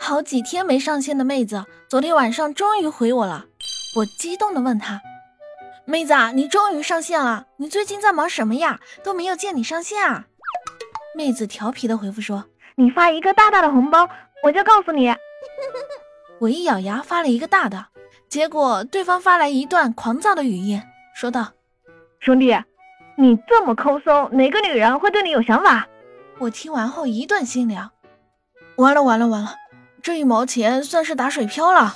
好几天没上线的妹子，昨天晚上终于回我了。我激动的问她：“妹子，你终于上线了？你最近在忙什么呀？都没有见你上线啊！”妹子调皮的回复说：“你发一个大大的红包，我就告诉你。”我一咬牙发了一个大的，结果对方发来一段狂躁的语音，说道：“兄弟，你这么抠搜，哪个女人会对你有想法？”我听完后一顿心凉，完了完了完了，这一毛钱算是打水漂了。